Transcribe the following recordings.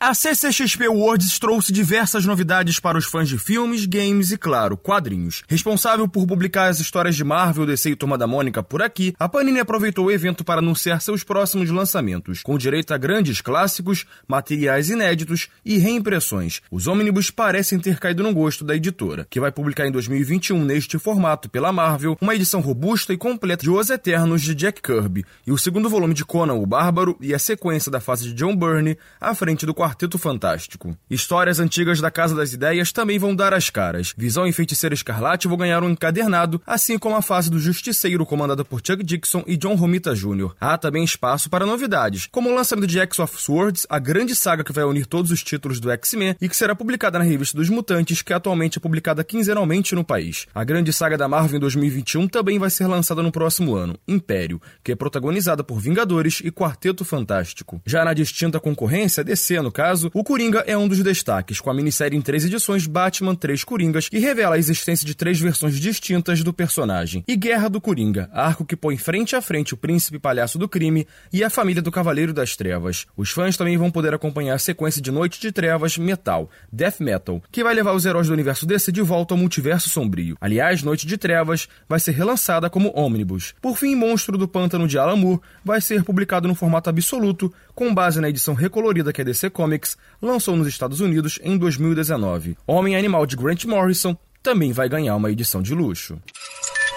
A CCXP Awards trouxe diversas novidades para os fãs de filmes, games e, claro, quadrinhos. Responsável por publicar as histórias de Marvel, DC e Turma da Mônica por aqui, a Panini aproveitou o evento para anunciar seus próximos lançamentos, com direito a grandes clássicos, materiais inéditos e reimpressões. Os ônibus parecem ter caído no gosto da editora, que vai publicar em 2021 neste formato pela Marvel uma edição robusta e completa de Os Eternos de Jack Kirby e o segundo volume de Conan o Bárbaro e a sequência da fase de John Byrne à frente do Quarteto Fantástico. Histórias antigas da Casa das Ideias também vão dar as caras. Visão e Feiticeiro Escarlate vão ganhar um encadernado, assim como a fase do Justiceiro comandada por Chuck Dixon e John Romita Jr. Há também espaço para novidades, como o lançamento de X of Swords, a grande saga que vai unir todos os títulos do X-Men e que será publicada na revista dos Mutantes, que atualmente é publicada quinzenalmente no país. A grande saga da Marvel em 2021 também vai ser lançada no próximo ano, Império, que é protagonizada por Vingadores e Quarteto Fantástico. Já na distinta concorrência, DC, no caso, o Coringa é um dos destaques, com a minissérie em três edições Batman Três Coringas, que revela a existência de três versões distintas do personagem. E Guerra do Coringa, arco que põe frente a frente o príncipe palhaço do crime e a família do Cavaleiro das Trevas. Os fãs também vão poder acompanhar a sequência de Noite de Trevas Metal, Death Metal, que vai levar os heróis do universo DC de volta ao multiverso sombrio. Aliás, Noite de Trevas vai ser relançada como ônibus. Por fim, Monstro do Pântano de Alan Moore vai ser publicado no formato absoluto, com base na edição recolorida que a DC Comics lançou nos Estados Unidos em 2019. Homem Animal de Grant Morrison também vai ganhar uma edição de luxo.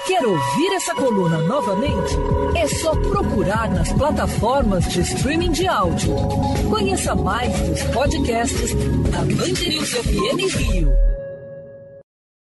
Quer ouvir essa coluna novamente? É só procurar nas plataformas de streaming de áudio. Conheça mais dos podcasts da Band News FM Rio.